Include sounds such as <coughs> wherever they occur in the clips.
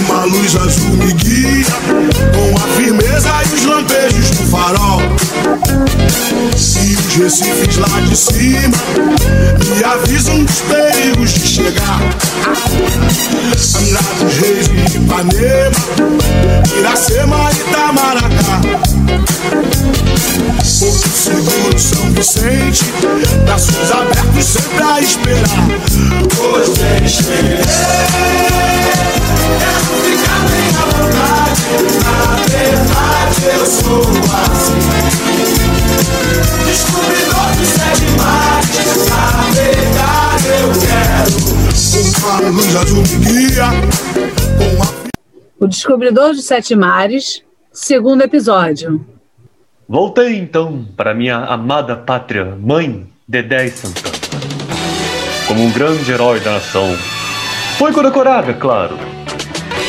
Uma luz azul me guia com a firmeza e os lampejos do farol. Recifes lá de cima me avisam dos perigos de chegar. Andrados, Reis e Ipanema, Iracema e Itamaracá. Porto Seguro, São Vicente, braços abertos sempre a esperar. Hoje vem Quero ficar bem à vontade. Na verdade, eu sou assim. Descobridor de sete mares. Eu quero. A O Descobridor de Sete Mares, segundo episódio. Voltei então para minha amada pátria, mãe Dedé e Santana. Como um grande herói da nação. Foi condecorado, é claro.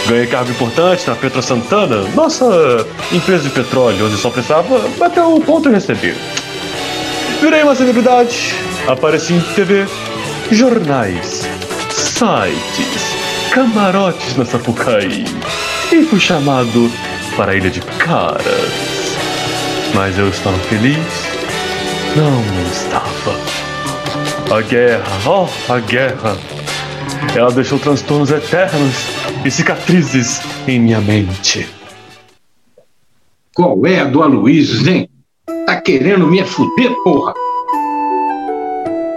Ganhei cargo importante na Petro Santana, nossa empresa de petróleo, onde só precisava bater o ponto e receber. Virei uma celebridade, apareci em TV, jornais, sites, camarotes na Sapucaí e fui chamado para a Ilha de Caras. Mas eu estava feliz? Não, estava. A guerra, oh, a guerra. Ela deixou transtornos eternos e cicatrizes em minha mente. Qual é a do Aloysio, hein? Tá querendo me fuder, porra?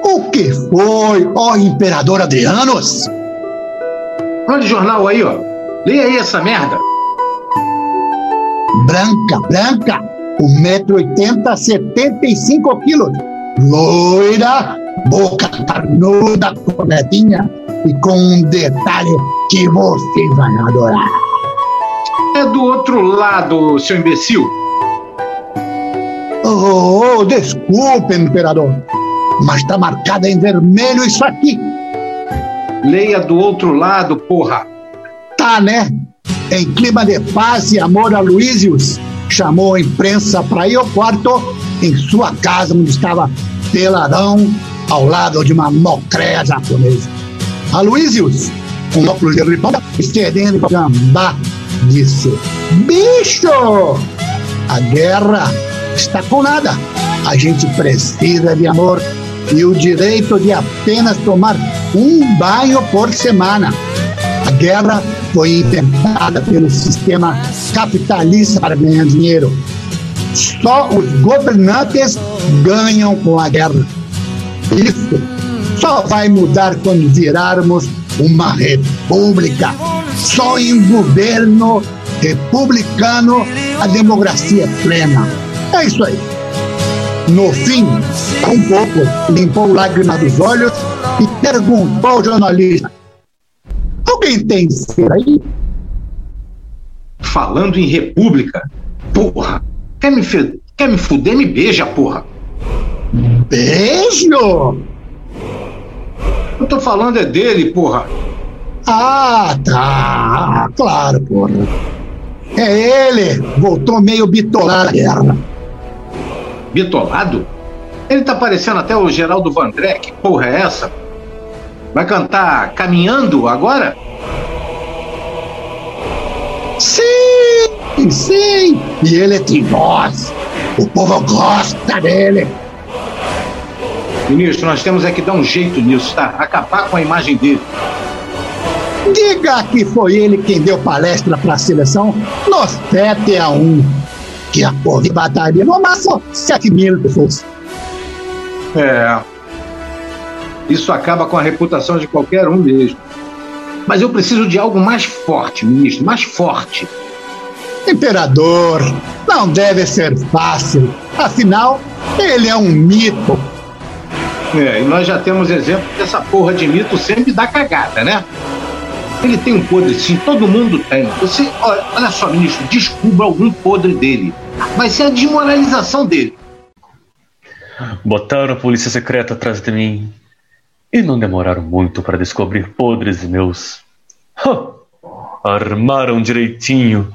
O que foi, ó Imperador Adrianos? Olha o jornal aí, ó. Leia aí essa merda. Branca, branca, 1,80m, 75 quilos. Loira, boca carnuda, corretinha e com um detalhe que você vai adorar. É do outro lado, seu imbecil. Oh, oh, desculpe, imperador, mas está marcada em vermelho isso aqui. Leia do outro lado, porra. Tá, né? Em clima de paz e amor a Luísius, chamou a imprensa para ir ao quarto em sua casa, onde estava peladão ao lado de uma mocréia japonesa. Aloysius, com óculos de ribão, estendendo gambá, disse: Bicho! A guerra está com nada. A gente precisa de amor e o direito de apenas tomar um banho por semana. A guerra foi inventada pelo sistema capitalista para ganhar dinheiro. Só os governantes ganham com a guerra. Isso só vai mudar quando virarmos uma república. Só em governo republicano a democracia é plena. É isso aí. No fim, um pouco limpou lágrimas dos olhos e perguntou ao jornalista: Alguém tem cera aí? Falando em república. Porra. Quer me. Quer me fuder? Me beija, porra. Beijo! Eu tô falando é dele, porra. Ah, tá. Claro, porra. É ele. Voltou meio bitolado na guerra. Bitolado? Ele tá parecendo até o Geraldo Vandré. Que porra é essa? Vai cantar Caminhando agora? Sim, sim. E ele é de nós. O povo gosta dele. Ministro, nós temos é que dar um jeito nisso, tá? Acabar com a imagem dele. Diga que foi ele quem deu palestra para a seleção no 7 a 1 que a porra de batalha no máximo 7 mil pessoas. É. Isso acaba com a reputação de qualquer um mesmo. Mas eu preciso de algo mais forte, ministro, mais forte. Imperador, não deve ser fácil. Afinal, ele é um mito. É, e nós já temos exemplo dessa porra de mito sempre dá cagada, né? Ele tem um podre sim, todo mundo tem. Você, olha, olha só, ministro, descubra algum podre dele. Vai ser a desmoralização dele. Botaram a polícia secreta atrás de mim e não demoraram muito para descobrir podres meus. Armaram direitinho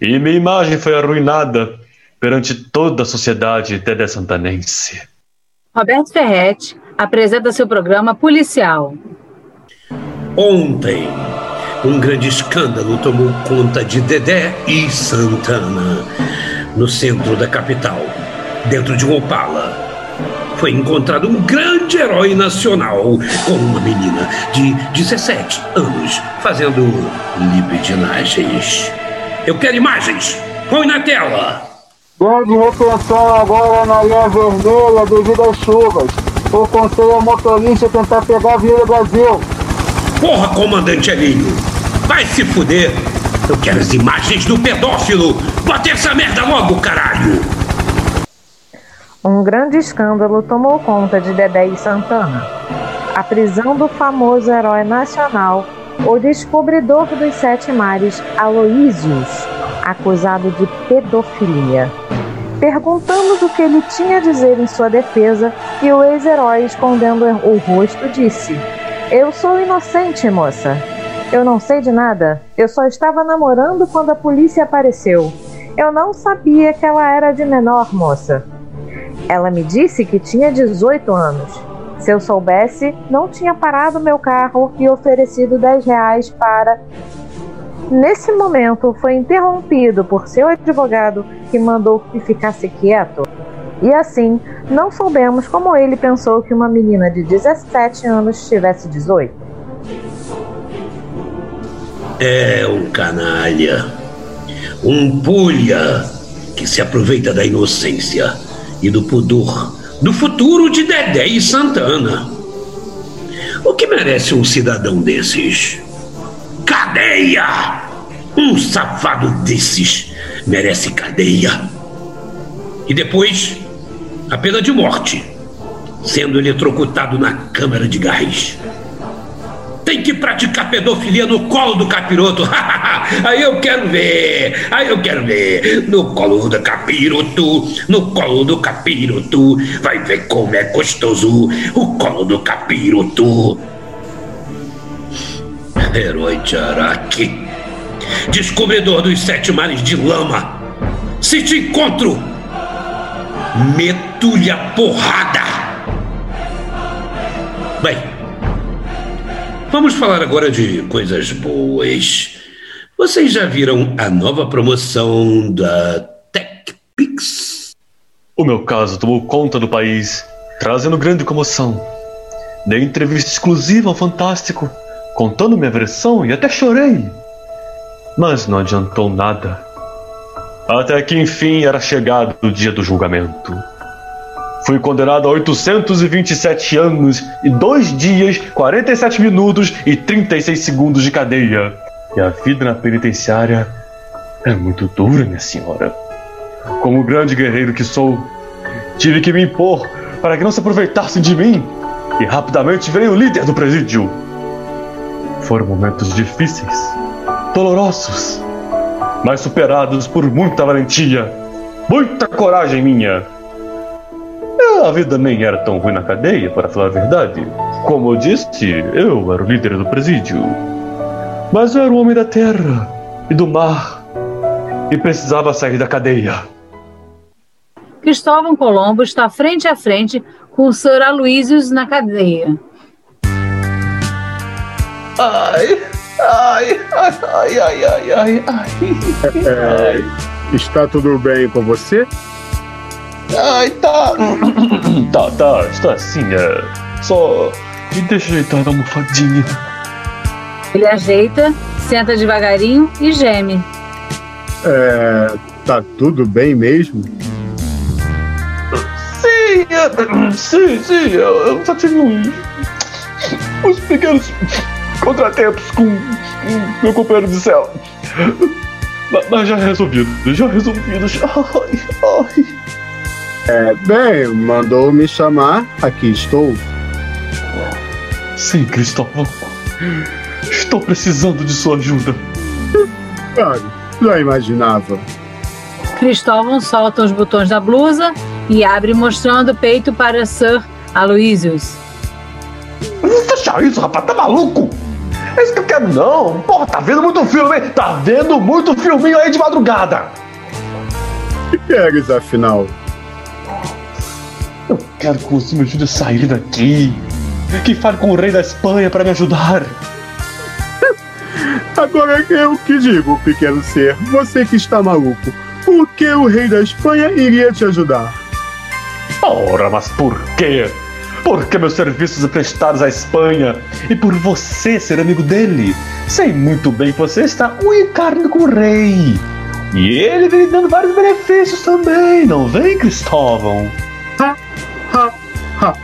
E minha imagem foi arruinada perante toda a sociedade Dedé Santanense. Roberto Ferretti apresenta seu programa policial. Ontem, um grande escândalo tomou conta de Dedé e Santana, no centro da capital, dentro de um Opala. Foi encontrado um grande herói nacional com uma menina de 17 anos fazendo libidinagens. Eu quero imagens! Põe na tela! Grande retenção agora na linha vermelha devido às chuvas. O conselho ao motorista tentar pegar a Avenida Brasil. Porra, comandante Elinho! Vai se fuder! Eu quero as imagens do pedófilo! Bota essa merda logo, caralho! Um grande escândalo tomou conta de Dedé e Santana. A prisão do famoso herói nacional, o descobridor dos sete mares, Aloísios, acusado de pedofilia. Perguntamos o que ele tinha a dizer em sua defesa e o ex-herói, escondendo o rosto, disse: Eu sou inocente, moça. Eu não sei de nada. Eu só estava namorando quando a polícia apareceu. Eu não sabia que ela era de menor, moça. Ela me disse que tinha 18 anos. Se eu soubesse, não tinha parado meu carro e oferecido 10 reais para nesse momento foi interrompido por seu advogado que mandou que ficasse quieto. E assim, não soubemos como ele pensou que uma menina de 17 anos tivesse 18. É um canalha, um pulha que se aproveita da inocência e do pudor do futuro de Dedé e Santana. O que merece um cidadão desses? Cadeia! Um safado desses merece cadeia. E depois, a pena de morte, sendo eletrocutado na câmara de gás. Tem que praticar pedofilia no colo do capiroto. <laughs> aí eu quero ver, aí eu quero ver. No colo do capiroto, no colo do capiroto. Vai ver como é gostoso o colo do capiroto. Herói de Araque, descobridor dos sete mares de lama. Se te encontro, meto-lhe a porrada. Bem, vamos falar agora de coisas boas. Vocês já viram a nova promoção da TechPix? O meu caso tomou conta do país, trazendo grande comoção. Dei entrevista exclusiva ao Fantástico contando minha versão e até chorei. Mas não adiantou nada. Até que enfim era chegado o dia do julgamento. Fui condenado a 827 anos e 2 dias, 47 minutos e 36 segundos de cadeia. E a vida na penitenciária é muito dura, minha senhora. Como grande guerreiro que sou, tive que me impor para que não se aproveitassem de mim. E rapidamente veio o líder do presídio. Foram momentos difíceis, dolorosos, mas superados por muita valentia, muita coragem minha. A vida nem era tão ruim na cadeia, para falar a verdade. Como eu disse, eu era o líder do presídio. Mas eu era o homem da terra e do mar e precisava sair da cadeia. Cristóvão Colombo está frente a frente com o Sr. Aloysius na cadeia. Ai, ai, ai, ai, ai, ai, ai, ai. É, está tudo bem com você? Ai, tá. tá, tá, está assim, é. Só me deixa ajeitar na almofadinha. Ele ajeita, senta devagarinho e geme. É, tá tudo bem mesmo? Sim, é, sim, sim, eu, eu só tive uns, uns pequenos contratempos com, com meu companheiro de céu. Mas, mas já resolvido, já resolvido. Já. <laughs> Ai, ai. É, bem, mandou me chamar, aqui estou. Sim, Cristóvão. Estou precisando de sua ajuda. Claro, já imaginava. Cristóvão solta os botões da blusa e abre mostrando o peito para Sir Aloysius. Fecha isso, rapaz, tá maluco? É isso que eu quero, não. Porra, tá vendo muito filme, hein? Tá vendo muito filminho aí de madrugada. O que queres, afinal? Eu quero que você me ajude a sair daqui. Que fale com o rei da Espanha para me ajudar. <laughs> Agora eu que digo, pequeno ser, você que está maluco, por que o rei da Espanha iria te ajudar? Ora, mas por quê? Porque meus serviços prestados à Espanha e por você ser amigo dele. Sei muito bem que você está um encarno com o rei. E ele vem dando vários benefícios também, não vem, Cristóvão? Ha, ha, ha.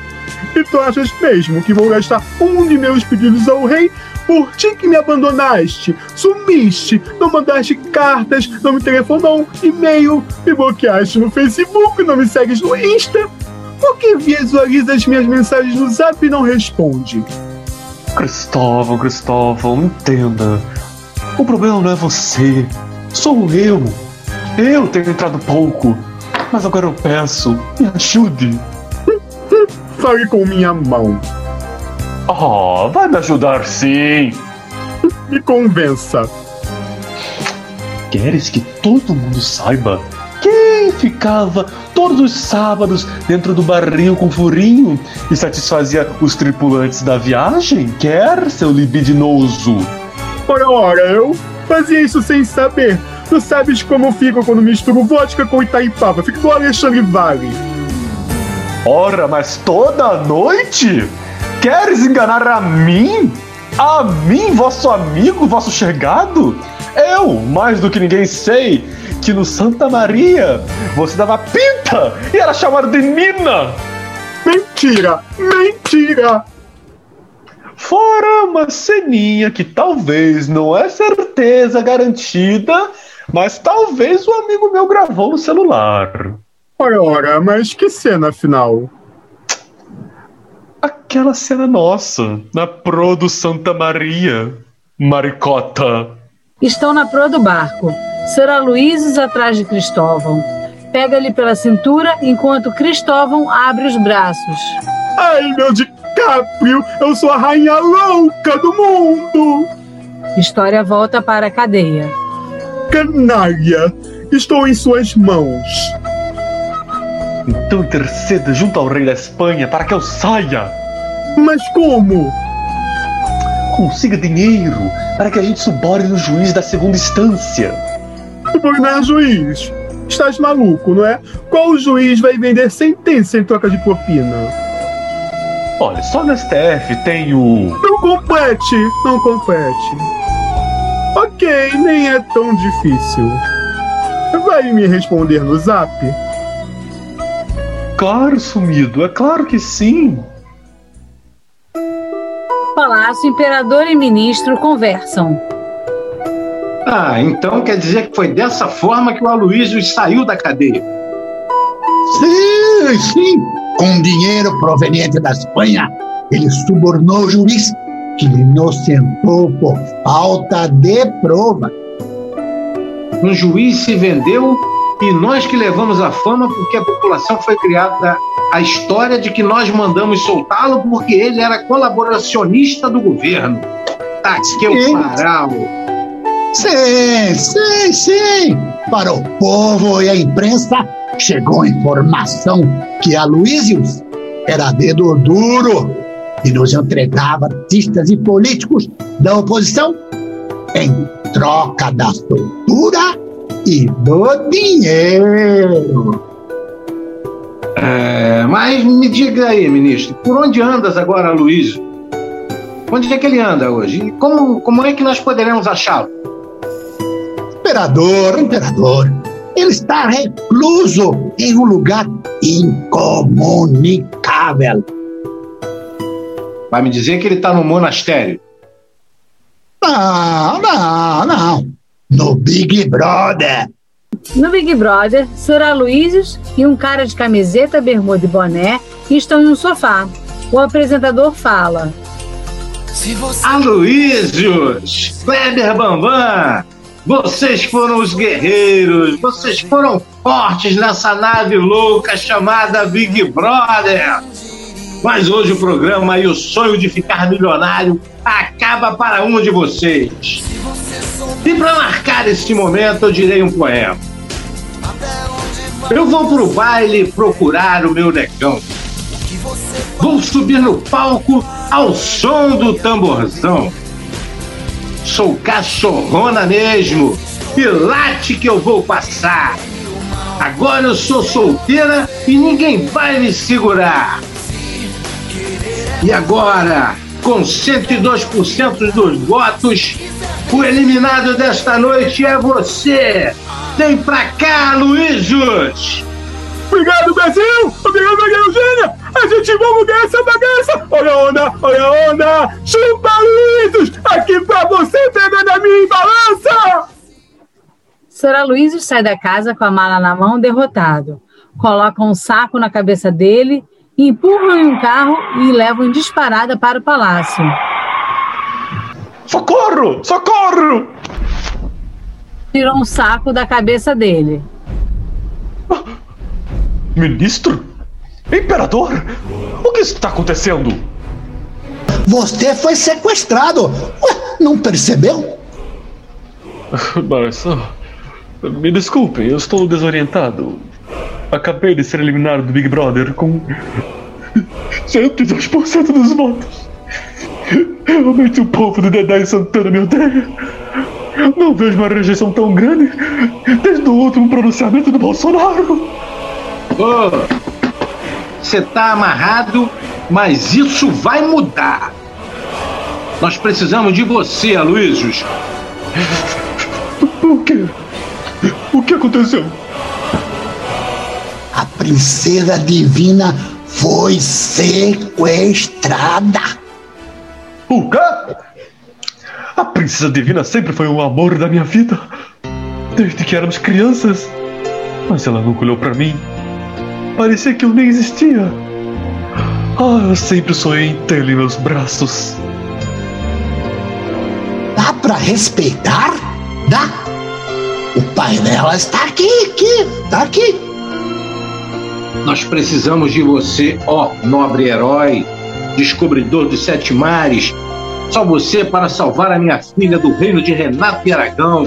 E tu achas mesmo que vou gastar um de meus pedidos ao rei por ti que me abandonaste, sumiste, não mandaste cartas, não me telefonou, e-mail, me bloqueaste no Facebook, não me segues no Insta? Por que visualiza as minhas mensagens no Zap e não responde? Cristóvão, Cristóvão, entenda. O problema não é você, sou eu. Eu tenho entrado pouco, mas agora eu peço, me ajude. <laughs> Fale com minha mão. Oh, vai me ajudar sim. Me convença. Queres que todo mundo saiba quem ficava todos os sábados dentro do barril com furinho e satisfazia os tripulantes da viagem? Quer, seu libidinoso? Ora, ora, eu fazia isso sem saber. Tu sabes como fico quando misturo vodka com Itaipava. Fico igual Alexandre Vale. Ora, mas toda noite? Queres enganar a mim? A mim, vosso amigo, vosso chegado? Eu, mais do que ninguém, sei que no Santa Maria você dava pinta e era chamado de Nina. Mentira! Mentira! Fora uma ceninha que talvez não é certeza garantida, mas talvez o amigo meu gravou no celular. Ora, ora, mas que cena afinal? Aquela cena nossa, na pro do Santa Maria, maricota. Estão na proa do barco. Ser Aloísios atrás de Cristóvão. Pega-lhe pela cintura enquanto Cristóvão abre os braços. Ai, meu DiCaprio, eu sou a rainha louca do mundo! História volta para a cadeia. Canalha, estou em suas mãos. Então interceda junto ao rei da Espanha para que eu saia. Mas como? Consiga dinheiro para que a gente suborne no juiz da segunda instância. Subornar juiz? Estás maluco, não é? Qual juiz vai vender sentença em troca de propina? Olha, só no STF tem o. Não compete, não compete. Ok, nem é tão difícil. Vai me responder no zap? Claro, sumido, é claro que sim. Palácio, imperador e ministro conversam. Ah, então quer dizer que foi dessa forma que o Aloysio saiu da cadeia. Sim, sim. Com dinheiro proveniente da Espanha, ele subornou o juiz que lhe inocentou por falta de prova. Um juiz se vendeu e nós que levamos a fama porque a população foi criada a história de que nós mandamos soltá-lo porque ele era colaboracionista do governo. Tá que eu paral. Sim, sim, sim. Para o povo e a imprensa chegou a informação que Aloysius era dedo duro e nos entregava artistas e políticos da oposição em troca da soltura e do dinheiro. É, mas me diga aí, ministro, por onde andas agora, Luiz? Onde é que ele anda hoje? Como, como é que nós poderemos achá-lo? Imperador, imperador, ele está recluso em um lugar incomunicável. Vai me dizer que ele está no monastério? Não, não, não. No Big Brother. No Big Brother, Sr. Aloysius e um cara de camiseta, bermuda e boné estão em um sofá. O apresentador fala. Aloysius, Kleber Bambam, vocês foram os guerreiros, vocês foram fortes nessa nave louca chamada Big Brother. Mas hoje o programa e o sonho de ficar milionário acaba para um de vocês. E para marcar este momento, eu direi um poema. Eu vou pro baile procurar o meu negão. Vou subir no palco ao som do tamborzão. Sou cachorrona mesmo, e late que eu vou passar. Agora eu sou solteira e ninguém vai me segurar. E agora, com 102% dos votos, o eliminado desta noite é você. Vem pra cá, Luísios! Obrigado, Brasil! Obrigado, Maria! A gente vai mudar essa bagaça! Olha a onda, olha a onda! Chupa, Luísios! Aqui pra você pegando a minha balança! Sr. Aloysio sai da casa com a mala na mão, derrotado. Colocam um saco na cabeça dele, empurram em um carro e levam disparada para o palácio. Socorro! Socorro! Tirou um saco da cabeça dele. Ministro? Imperador? O que está acontecendo? Você foi sequestrado. Ué, não percebeu? <laughs> Mas, oh, me desculpem, eu estou desorientado. Acabei de ser eliminado do Big Brother com <laughs> 102% dos votos. Realmente o povo do Dedé e Santana me odeia. Não vejo uma rejeição tão grande desde o último pronunciamento do Bolsonaro. Você tá amarrado, mas isso vai mudar. Nós precisamos de você, Aloysius. O que? O que aconteceu? A princesa divina foi sequestrada. O quê? A princesa divina sempre foi o amor da minha vida. Desde que éramos crianças. Mas ela nunca olhou para mim. Parecia que eu nem existia. Ah, eu sempre sonhei em tê-la em meus braços. Dá pra respeitar? Dá? O pai dela está aqui, aqui, tá aqui. Nós precisamos de você, ó nobre herói, descobridor dos sete mares. Só você para salvar a minha filha do reino de Renato e Aragão.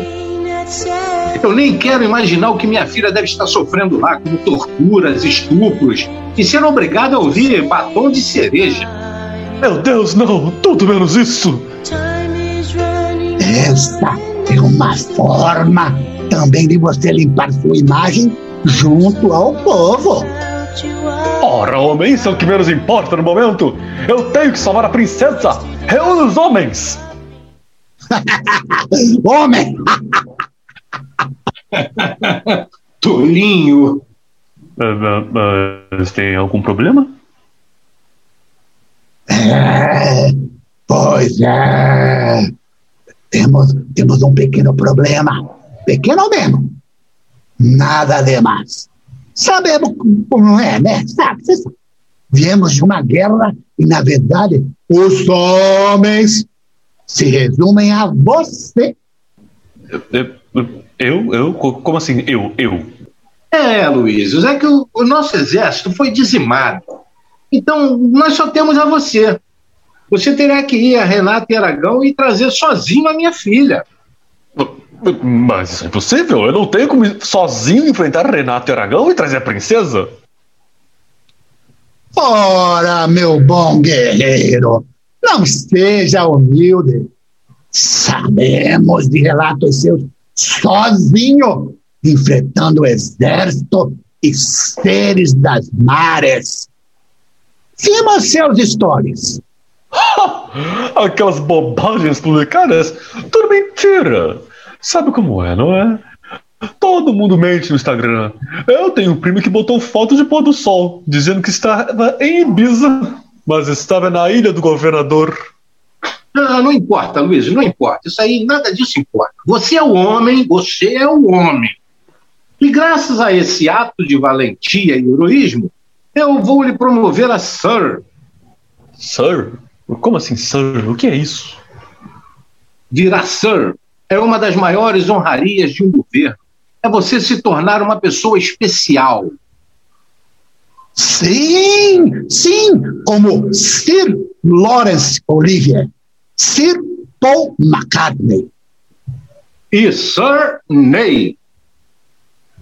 Eu nem quero imaginar o que minha filha deve estar sofrendo lá, como torturas, estupros, e ser obrigada a ouvir batom de cereja. Meu Deus, não! Tudo menos isso! Essa é uma forma também de você limpar sua imagem junto ao povo. Ora, homem, isso é o que menos importa no momento! Eu tenho que salvar a princesa! Reúna os homens! <laughs> Homem! <laughs> <laughs> Tolinho! Uh, mas tem algum problema? É, pois é. Temos, temos um pequeno problema. Pequeno mesmo. Nada demais. Sabemos como é, né? Sabe, você sabe. Viemos de uma guerra e, na verdade, os homens se resumem a você. Eu? Eu? Como assim? Eu? Eu? É, Luiz, é que o, o nosso exército foi dizimado. Então, nós só temos a você. Você terá que ir a Renato e Aragão e trazer sozinho a minha filha. Mas isso é impossível. Eu não tenho como sozinho enfrentar Renato e Aragão e trazer a princesa. Ora, meu bom guerreiro, não seja humilde. Sabemos de relatos seus sozinho, enfrentando o exército e seres das mares. Vimos seus stories. <laughs> Aquelas bobagens publicadas, tudo mentira. Sabe como é, não é? Todo mundo mente no Instagram. Eu tenho um primo que botou foto de pôr do sol, dizendo que estava em Ibiza, mas estava na ilha do governador. Não, não importa, Luiz, não importa. Isso aí, nada disso importa. Você é o homem, você é o homem. E graças a esse ato de valentia e heroísmo, eu vou lhe promover a Sir. Sir? Como assim, Sir? O que é isso? Virar Sir é uma das maiores honrarias de um governo. É você se tornar uma pessoa especial. Sim, sim, como Sir Lawrence Olivier, Sir Paul McCartney. E Sir Ney.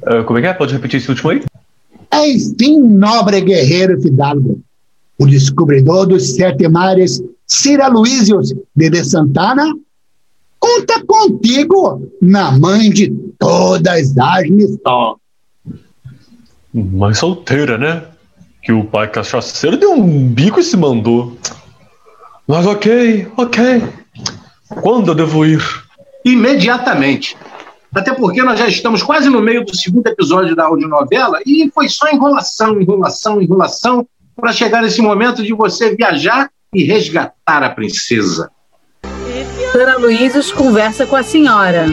Uh, como é que é? Pode repetir esse último aí? Enfim, nobre guerreiro fidalgo, o descobridor dos sete mares, Sir Aloysius de, de Santana, conta contigo na mãe de todas as missões. Mãe solteira, né? Que o pai cachaceiro deu um bico e se mandou. Mas ok, ok. Quando eu devo ir? Imediatamente. Até porque nós já estamos quase no meio do segundo episódio da audionovela e foi só enrolação, enrolação, enrolação para chegar nesse momento de você viajar e resgatar a princesa. Sra. Luísios conversa com a senhora.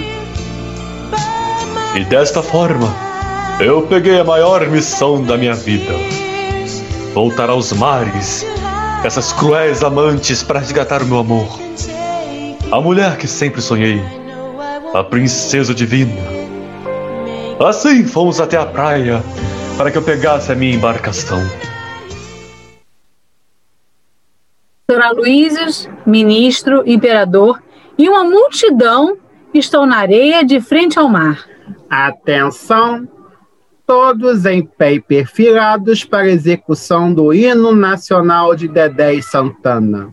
E desta forma, eu peguei a maior missão da minha vida: voltar aos mares, essas cruéis amantes para resgatar o meu amor. A mulher que sempre sonhei, a princesa divina. Assim fomos até a praia para que eu pegasse a minha embarcação. Sra. Luísios, ministro, imperador e uma multidão estão na areia de frente ao mar. Atenção! Todos em pé e perfilados para execução do hino nacional de Dedé e Santana.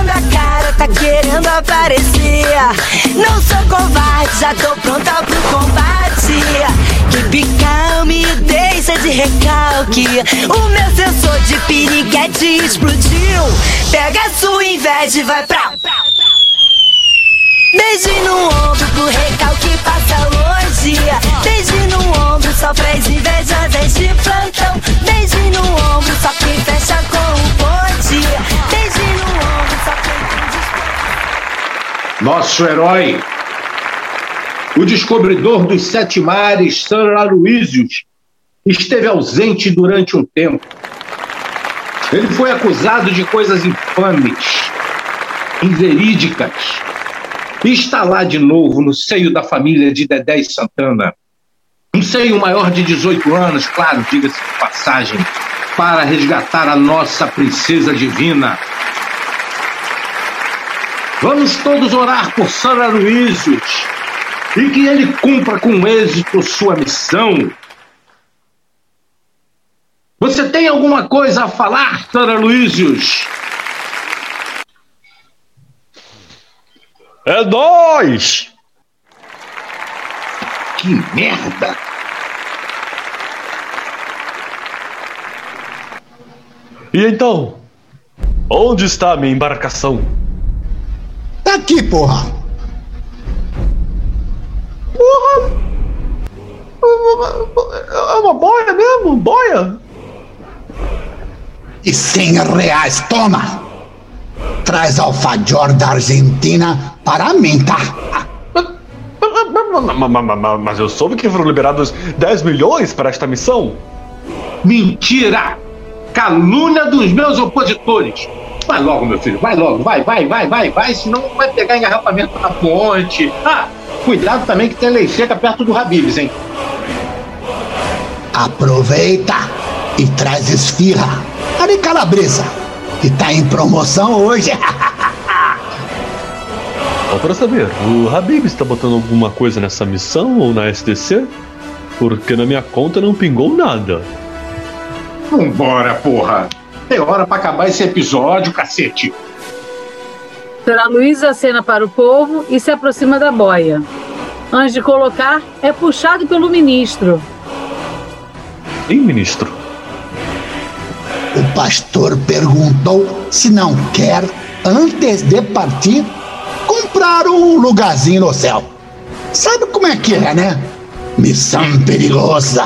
rachando a cara, tá querendo aparecer. Não sou covarde, já tô pronta pro combate. Keep calm e deixa de recalque. O meu sensor de piriguete explodiu. Pega a sua inveja e vai pra. Beijo no ombro pro recalque passa longe. Beijo no ombro só pras invejosas de plantão. Beijo no ombro só quem fecha com o bonde. Beijo no ombro só quem Nosso herói, o descobridor dos sete mares, Sir Aloysius, esteve ausente durante um tempo. Ele foi acusado de coisas infames, inverídicas, e está lá de novo no seio da família de Dedé e Santana. Um seio maior de 18 anos, claro, diga-se de passagem, para resgatar a nossa princesa divina. Vamos todos orar por Sir Aloysius e que ele cumpra com êxito sua missão. Você tem alguma coisa a falar, Sir Aloysius? É nós! Que merda! E então? Onde está a minha embarcação? Tá aqui, porra! Porra! É uma boia mesmo? Boia? E cem reais, toma! Traz alfajor da Argentina para mim, tá? Mas eu soube que foram liberados 10 milhões para esta missão. Mentira! Calúnia dos meus opositores! Vai logo, meu filho, vai logo, vai, vai, vai, vai, vai, senão vai pegar engarrafamento na ponte. Ah, cuidado também que tem lei seca perto do Habibs, hein? Aproveita e traz esfirra. A de calabresa, que tá em promoção hoje. Só para saber, o Habib está botando alguma coisa nessa missão ou na STC? Porque na minha conta não pingou nada. Vambora, porra! Tem hora pra acabar esse episódio, cacete! Será Luiz acena para o povo e se aproxima da boia. Antes de colocar, é puxado pelo ministro. Hein, ministro? O pastor perguntou se não quer, antes de partir, comprar um lugarzinho no céu. Sabe como é que é, né? Missão perigosa.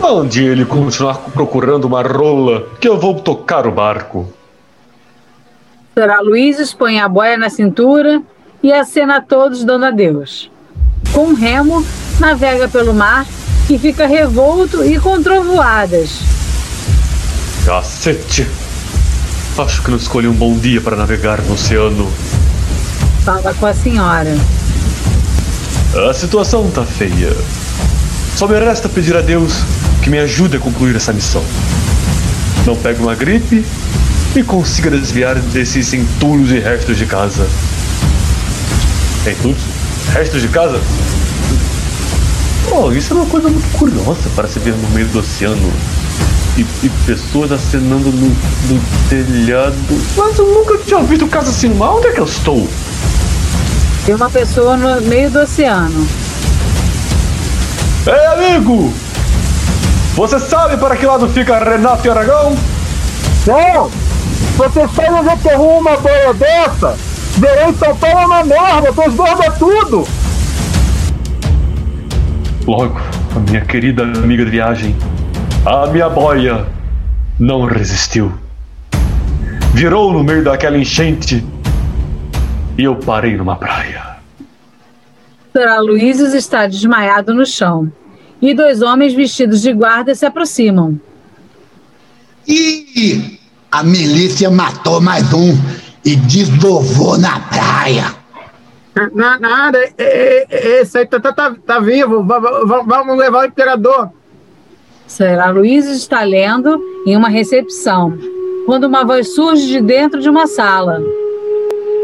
Onde ele continuar procurando uma rola, que eu vou tocar o barco. Será Luiz põe a boia na cintura e acena a todos dando adeus. Com um remo, navega pelo mar e fica revolto e com trovoadas. Cacete! Acho que não escolhi um bom dia para navegar no oceano. Fala com a senhora. A situação tá feia. Só me resta pedir a Deus que me ajude a concluir essa missão. Não pegue uma gripe e consiga desviar desses entulhos e restos de casa. Entulhos? Restos de casa? Oh, isso é uma coisa muito curiosa para se ver no meio do oceano. E, e pessoas acenando no, no, telhado. Mas eu nunca tinha visto casa assim. Onde é que eu estou? Tem uma pessoa no meio do oceano. Ei, amigo! Você sabe para que lado fica Renato e Aragão? Não! Você sabe onde é que arruma uma boia dessa? Verão em São Paulo é uma merda, transborda tudo! Logo, a minha querida amiga de viagem, a minha boia não resistiu. Virou no meio daquela enchente e eu parei numa praia. Será Luizes está desmaiado no chão e dois homens vestidos de guarda se aproximam. E a milícia matou mais um e desdovou na praia. Na, nada, esse aí tá, tá, tá, tá vivo, vamos levar o imperador. Será Luiz está lendo em uma recepção, quando uma voz surge de dentro de uma sala.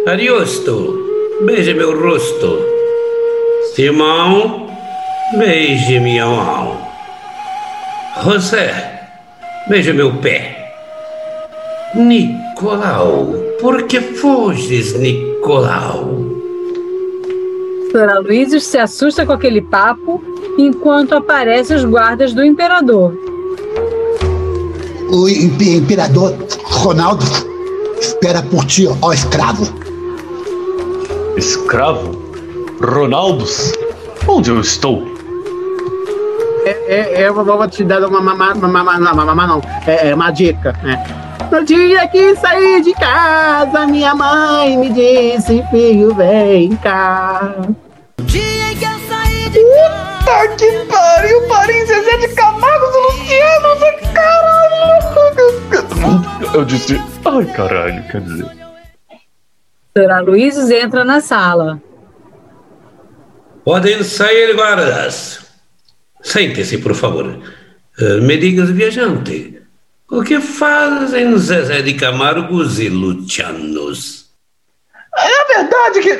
Ariosto, beije meu rosto. Simão, beije minha mão. José, beije meu pé. Nicolau, por que fuges, Nicolau? Será Luiz se assusta com aquele papo enquanto aparecem os guardas do imperador. O imperador Ronaldo espera por ti, ó escravo. Escravo? Ronaldos? Onde eu estou? É, é, eu vou te dar uma mamá, mamá, não, mamá não, é, é uma dica, né? No dia que saí de casa, minha mãe me disse, filho, vem cá. Dia que eu saí de Puta que pariu, Paris, Zezé de Camargo do Luciano, caralho! Eu disse, ai caralho, quer dizer. Será Luiz entra na sala. Podem sair, guardas. Sente-se, por favor. Eh, Me digas, viajante, o que fazem Zezé de Camargos e Lucianos? É verdade que.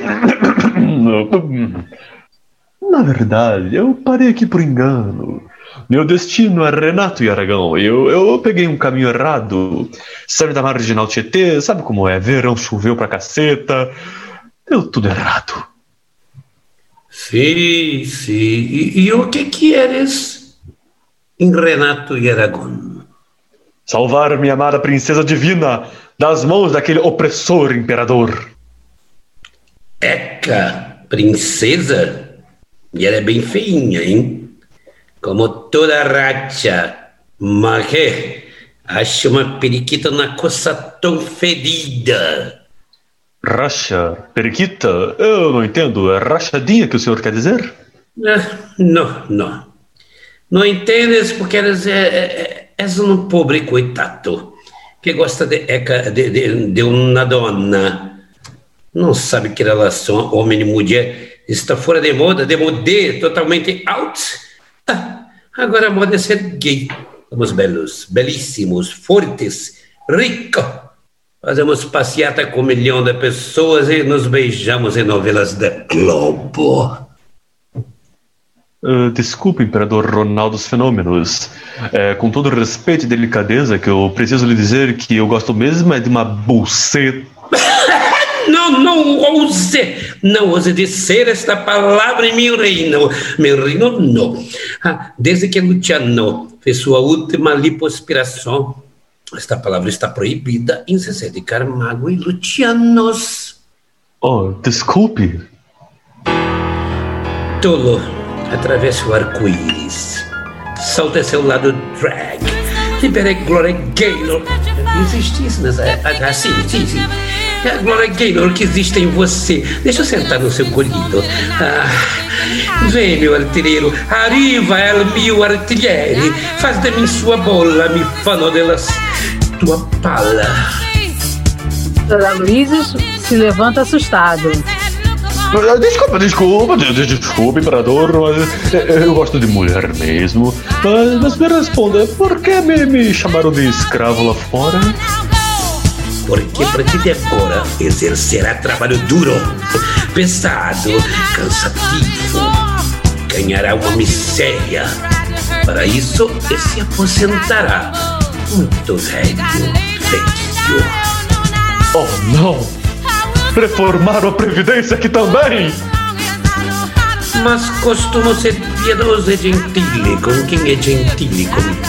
Na verdade, eu parei aqui por engano. Meu destino é Renato e Aragão. Eu, eu peguei um caminho errado. Saindo da marginal Tietê, sabe como é? Verão choveu pra caceta. Deu tudo errado. Sim, sim. E, e o que queres em Renato e Aragão? Salvar minha amada princesa divina das mãos daquele opressor imperador. Eca, princesa? E ela é bem feinha, hein? Como toda racha. Mas que? Acho uma periquita na coça tão fedida. Racha, periquita? Eu não entendo. É rachadinha que o senhor quer dizer? Ah, não, não. Não entendes porque eres, é, é, és um pobre coitado que gosta de, de, de, de uma dona. Não sabe que relação homem e mulher está fora de moda, de modê, totalmente out. Ah, agora a moda é ser gay. Somos belos, belíssimos, fortes, ricos. Fazemos passeata com um milhão de pessoas e nos beijamos em novelas da Globo. Uh, desculpe, Imperador Ronaldo dos Fenômenos. É, com todo respeito e delicadeza, que eu preciso lhe dizer que eu gosto mesmo é de uma buceta <coughs> Não, não ouse, não ouse dizer esta palavra em meu reino. Meu reino, não. Ah, Desde que Luciano fez sua última lipoaspiração, esta palavra está proibida em Zezé de Camargo e Lucianos. Oh, desculpe. Tolo, atravesse o arco-íris. Salta a seu lado drag. Libere Gloria Gaynor. Existe isso nessa. Ah, ah, sim, sim, sim. É a Gloria Gaynor que existe em você. Deixa eu sentar no seu colinho. Ah, vem, meu artilheiro. Arriva el mio artilheiro. Faz de mim sua bola, mi fano delas. Tua pala. Sr. Aloysius se levanta assustado. Desculpa, desculpa, de- de- desculpa, imperador, mas eh, eu gosto de mulher mesmo. Mas, mas me responda, por que me, me chamaram de escravo lá fora? Porque para ti de agora exercerá trabalho duro, pesado, cansativo. Ganhará uma miséria. Para isso, ele se aposentará. Muito velho, feio. Oh, não! Reformaram a Previdência aqui também! Mas costumo ser piedoso e gentile com quem é gentile comigo.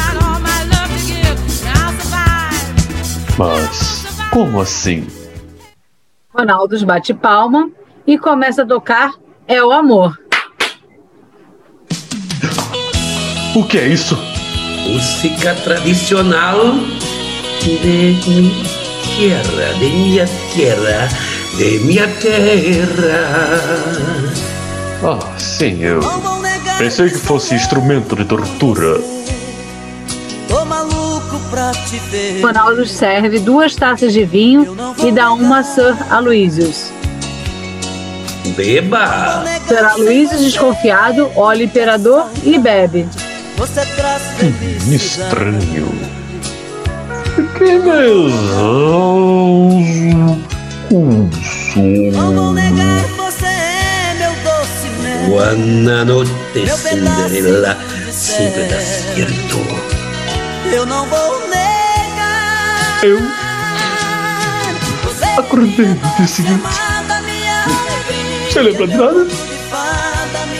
Mas, como assim? Ronaldo bate palma e começa a tocar É o Amor. O que é isso? Música tradicional de mi tierra, de minha terra, de minha terra. Ah, sim, eu pensei que fosse instrumento de tortura. Tô maluco pra te ver. Ronaldo serve duas taças de vinho e dá uma a Sir Aloysius. Beba! Sir Aloysius, desconfiado, olha o imperador e bebe. Você traz Hum, estranho. Que mesão. Um som. Você é meu doce mel. Buona notte, Cinderella, sempre dá certo. Eu não vou negar. Eu acordei no dia seguinte, sem lembrar de nada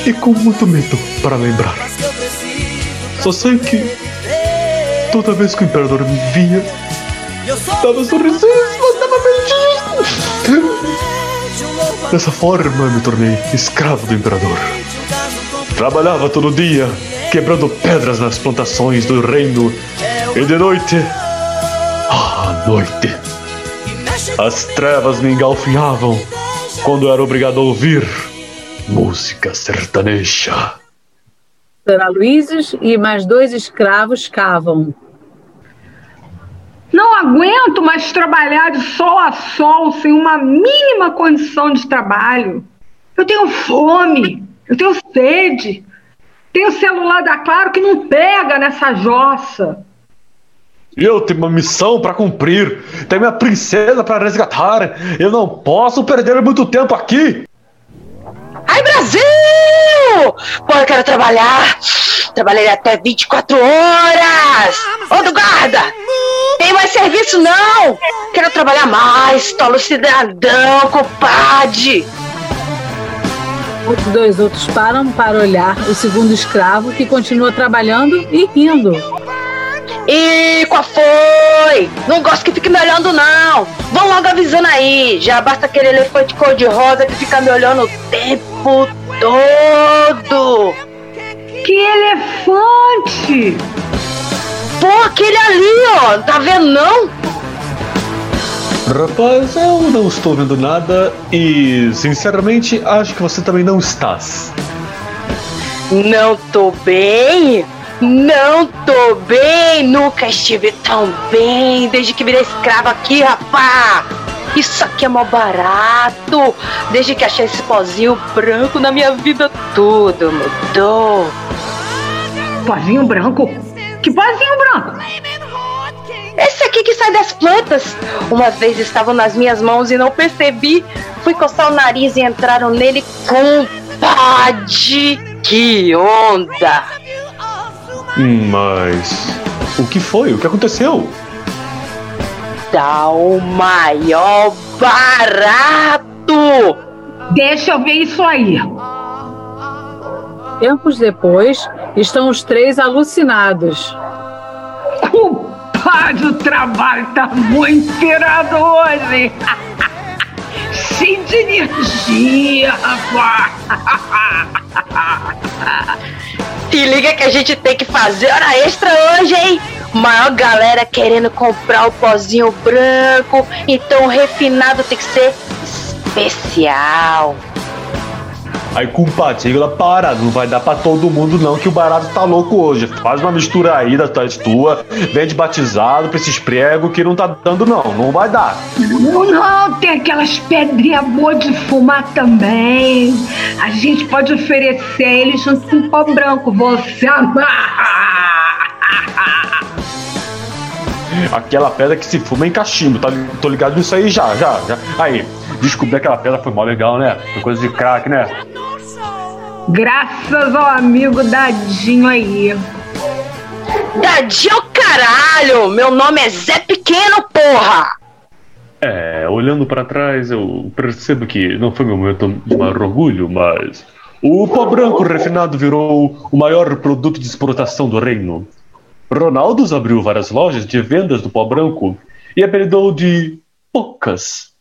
e com muito medo para lembrar. Só sei que toda vez que o imperador me via, dava sorrisos, mandava beijinhos. Dessa forma me tornei escravo do imperador. Trabalhava todo dia, quebrando pedras nas plantações do reino. E de noite, ah, noite, as trevas me engalfinhavam quando era obrigado a ouvir música sertaneja. Sir Aloysius e mais dois escravos cavam. Não aguento mais trabalhar de sol a sol sem uma mínima condição de trabalho. Eu tenho fome, eu tenho sede, tenho celular da Claro que não pega nessa jossa. Eu tenho uma missão para cumprir, tenho minha princesa para resgatar. Eu não posso perder muito tempo aqui. Brasil! Pô, eu quero trabalhar. Trabalhei até 24 horas. Ô, do guarda! Tem mais serviço, não! Quero trabalhar mais, tolo cidadão, compadre! Os dois outros param para olhar o segundo escravo que continua trabalhando e rindo. E qual foi? Não gosto que fique me olhando, não. Vão logo avisando aí. Já basta aquele elefante cor-de-rosa que fica me olhando o tempo todo. Que elefante! Pô, aquele ali, ó. Tá vendo, não? Rapaz, eu não estou vendo nada e, sinceramente, acho que você também não estás. Não tô bem? Não tô bem! Nunca estive tão bem desde que virei escrava aqui, rapá! Isso aqui é mó barato! Desde que achei esse pozinho branco na minha vida, tudo mudou! Pozinho branco? Que pozinho branco? Esse aqui que sai das plantas! Uma vez estavam nas minhas mãos e não percebi. Fui coçar o nariz e entraram nele com pade! Que onda! Mas. O que foi? O que aconteceu? Dá o maior barato! Deixa eu ver isso aí. Tempos depois, estão os três alucinados. Culpado, o trabalho tá muito tirado hoje. <laughs> Cheio de energia, rapaz. <laughs> Se liga que a gente tem que fazer hora extra hoje, hein? Maior galera querendo comprar o pozinho branco, então o refinado tem que ser especial. Aí, compadre, para, não vai dar pra todo mundo não, que o barato tá louco hoje. Faz uma mistura aí das tuas tua, vende batizado pra esses pregos que não tá dando não, não vai dar. Não, não, tem aquelas pedrinhas boas de fumar também. A gente pode oferecer eles junto com o pó branco. Você amarra. Aquela pedra que se fuma em cachimbo, tá? Tô ligado nisso aí já, já, já. Aí, descobrir aquela pedra foi mó legal, né? Foi coisa de crack, né? Graças ao amigo Dadinho aí. Dadinho caralho! Meu nome é Zé Pequeno, porra! É, olhando pra trás, eu percebo que não foi meu momento de maior orgulho, mas o pó branco refinado virou o maior produto de exportação do reino. Ronaldos abriu várias lojas de vendas do pó branco e apelidou de Poucas.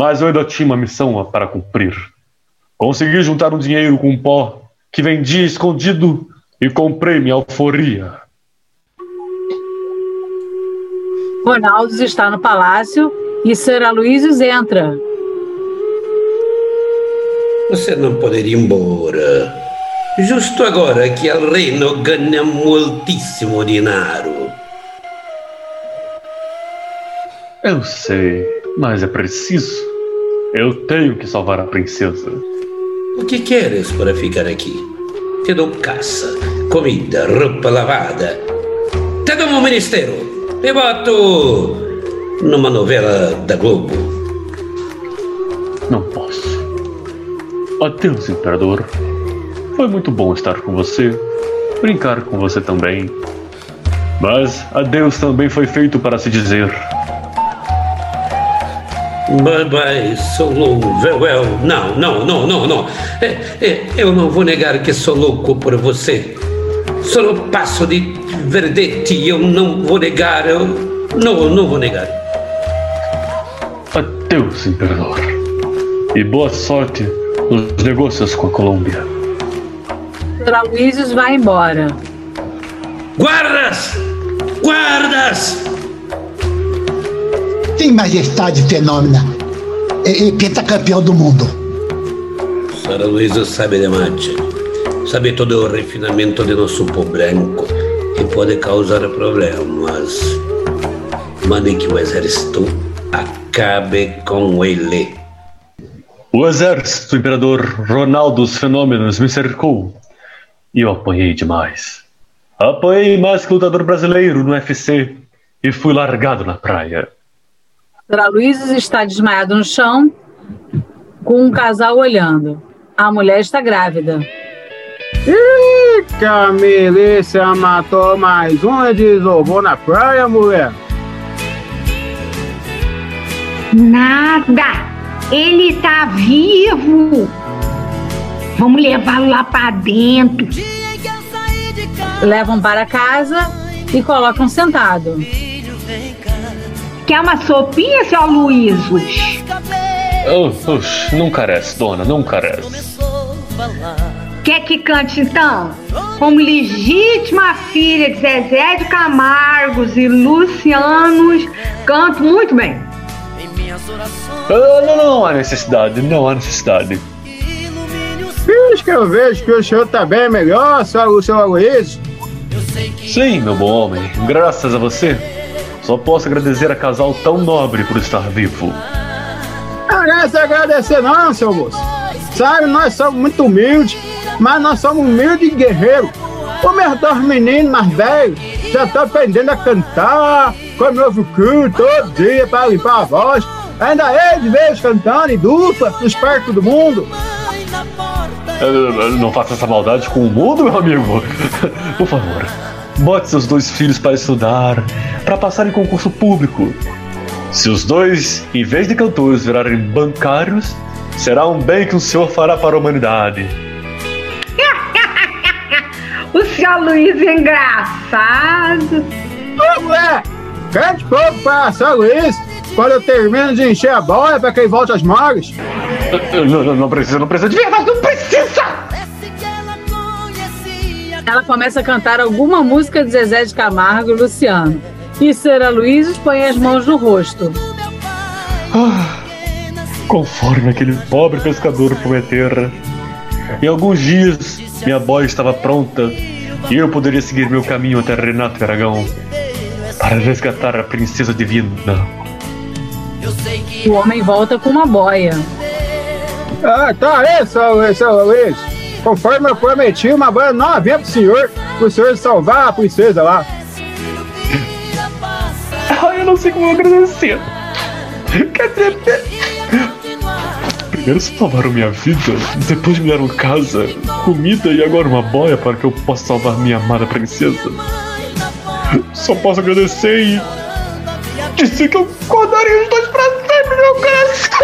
Mas eu ainda tinha uma missão para cumprir. Consegui juntar um dinheiro com pó que vendia escondido e comprei minha alforria. Ronaldo está no palácio e Sir Aloysius entra. Você não poderia ir embora. Justo agora que o reino ganha muitíssimo dinheiro. Eu sei, mas é preciso. Eu tenho que salvar a princesa. O que queres para ficar aqui? Te dou caça, comida, roupa lavada. Te dou um ministério. Te boto numa novela da Globo. Não posso. Adeus, imperador. Foi muito bom estar com você, brincar com você também. Mas adeus também foi feito para se dizer. Bye bye, sou louco. Well, não, não, não, não, não. É, é, eu não vou negar que sou louco por você. Só passo de verdade, eu não vou negar. Eu não, não vou negar. Adeus, imperador. E boa sorte nos negócios com a Colômbia. Aloysius vai embora. Guardas! Guardas! Sim, majestade fenômena. E, e pentacampeão do mundo. Sara Luísa sabe de mate. Sabe todo o refinamento de nosso pó branco que pode causar problemas. Mande que o exército acabe com ele. O exército do imperador Ronaldo dos Fenômenos me cercou e eu apanhei demais. Apanhei mais que lutador brasileiro no UFC e fui largado na praia. Sir Aloysius está desmaiado no chão, com um casal olhando. A mulher está grávida. Ih, que a milícia matou mais um e desovou na praia, mulher. Nada. Ele tá vivo. Vamos levá-lo lá pra dentro. Levam para casa e colocam sentado. Quer uma sopinha, seu? Oh, oxe, não carece, dona, não carece. Quer que cante então? Como legítima filha de Zezé de Camargos e Lucianos, canto muito bem. Ah, não, não há necessidade, não há necessidade. Fiz que eu vejo que o senhor tá bem melhor, seu, seu Aloysio. Sim, meu bom homem, graças a você. Só posso agradecer a casal tão nobre por estar vivo. Não é se agradecer não, seu moço. Sabe, nós somos muito humildes, mas nós somos humildes e guerreiros. Os meus dois meninos mais velhos já estão aprendendo a cantar, com o novo culto todo dia para limpar a voz. Ainda eles vejo cantando em dupla, nos parques do mundo. Eu, eu não faça essa maldade com o mundo, meu amigo. <laughs> Por favor, bote seus dois filhos para estudar, para passar em concurso público. Se os dois, em vez de cantores, virarem bancários, será um bem que o senhor fará para a humanidade. <laughs> o senhor Luiz é engraçado. Ô, mulher! Cante pouco para São Luís quando eu termino de encher a boia para quem volta às morgas. Não, não, não precisa, não precisa de verdade, não precisa! Ela começa a cantar alguma música de Zezé de Camargo e Luciano. E Sra. Luiz põe as mãos no rosto. Ah, conforme aquele pobre pescador prometera. Em alguns dias, minha boia estava pronta e eu poderia seguir meu caminho até Renato Aragão para resgatar a princesa divina. O homem volta com uma boia. Ah, tá aí, São Luís, São Luís. Conforme eu prometi, uma boia novinha pro senhor, pro senhor salvar a princesa lá. Ai, <laughs> eu não sei como agradecer. Quer dizer, primeiro salvaram minha vida, depois me deram casa, comida e agora uma boia para que eu possa salvar minha amada princesa. Só posso agradecer e disse que eu guardaria os dois pra sempre, meu coração.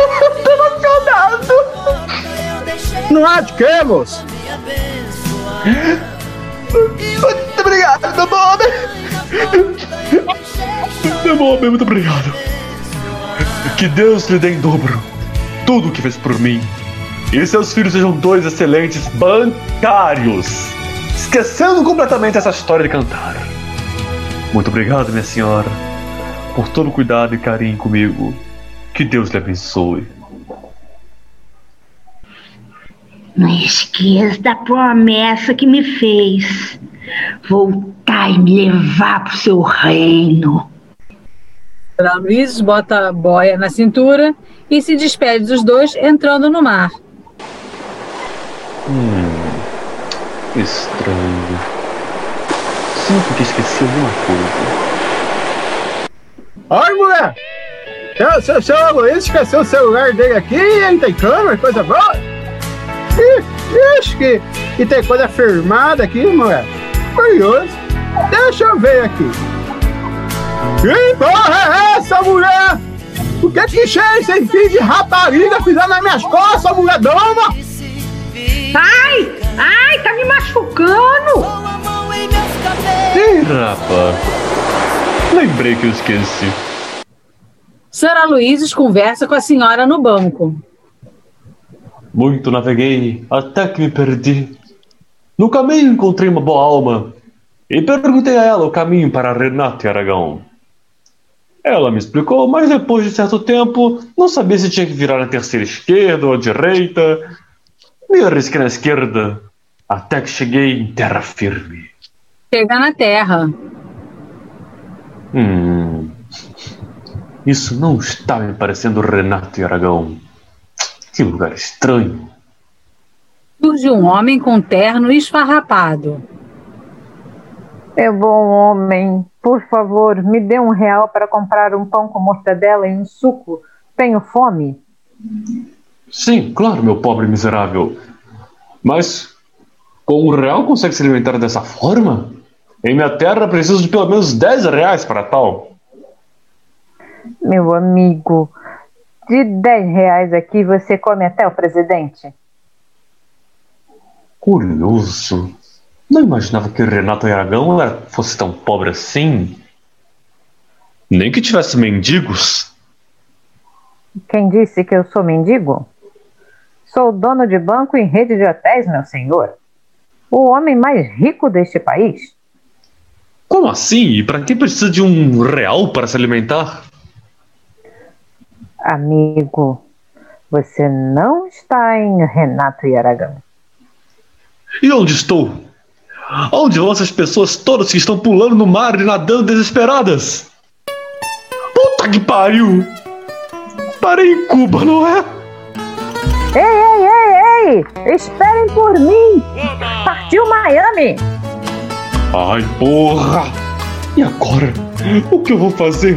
<laughs> Emocionado. Não há de que, moço? Muito obrigado, meu nome. Meu nome, muito obrigado. Que Deus lhe dê em dobro tudo o que fez por mim. E seus filhos sejam dois excelentes bancários. Esquecendo completamente essa história de cantar. Muito obrigado, minha senhora, por todo o cuidado e carinho comigo. Que Deus lhe abençoe. Não esqueça da promessa que me fez. Voltar e me levar pro seu reino. Sra. Luiz bota a boia na cintura e se despede dos dois entrando no mar. Hum. Estranho. Sinto que esqueci alguma coisa. Ai, mulher! Seu, seu, seu Luiz esqueceu o celular dele aqui, hein? Tem câmera, coisa boa. Ih, Ixi, que, que tem coisa firmada aqui, mulher. Curioso. Deixa eu ver aqui. Que porra é essa, mulher? O que que cheio sem fim de rapariga fizeram nas minhas costas, mulher dama? Ai! Ai, tá me machucando! Ih, rapaz. Lembrei que eu esqueci. Sra. Luizes conversa com a senhora no banco. Muito naveguei até que me perdi. No caminho encontrei uma boa alma e perguntei a ela o caminho para Renato e Aragão. Ela me explicou, mas depois de certo tempo não sabia se tinha que virar na terceira esquerda ou à direita. Me arrisquei na esquerda até que cheguei em terra firme. Chega na terra. Hum. Isso não está me parecendo Renato e Aragão. Que lugar estranho. Surge um homem com terno esfarrapado. Meu bom homem, por favor, me dê um real para comprar um pão com mortadela e um suco. Tenho fome. Sim, claro, meu pobre miserável. Mas com um real consegue se alimentar dessa forma? Em minha terra preciso de pelo menos 10 reais para tal. Meu amigo, de 10 reais aqui você come até o presidente. Curioso. Não imaginava que Renato Aragão era- fosse tão pobre assim. Nem que tivesse mendigos. Quem disse que eu sou mendigo? Sou dono de banco e rede de hotéis, meu senhor. O homem mais rico deste país. Como assim? E para que precisa de um real para se alimentar? Amigo, você não está em Renato e Aragão. E onde estou? Onde vão essas pessoas todas que estão pulando no mar e nadando desesperadas? Puta que pariu! Parei em Cuba, não é? Ei, ei, ei, ei! Esperem por mim! Partiu Miami! Ai, porra! E agora? O que eu vou fazer?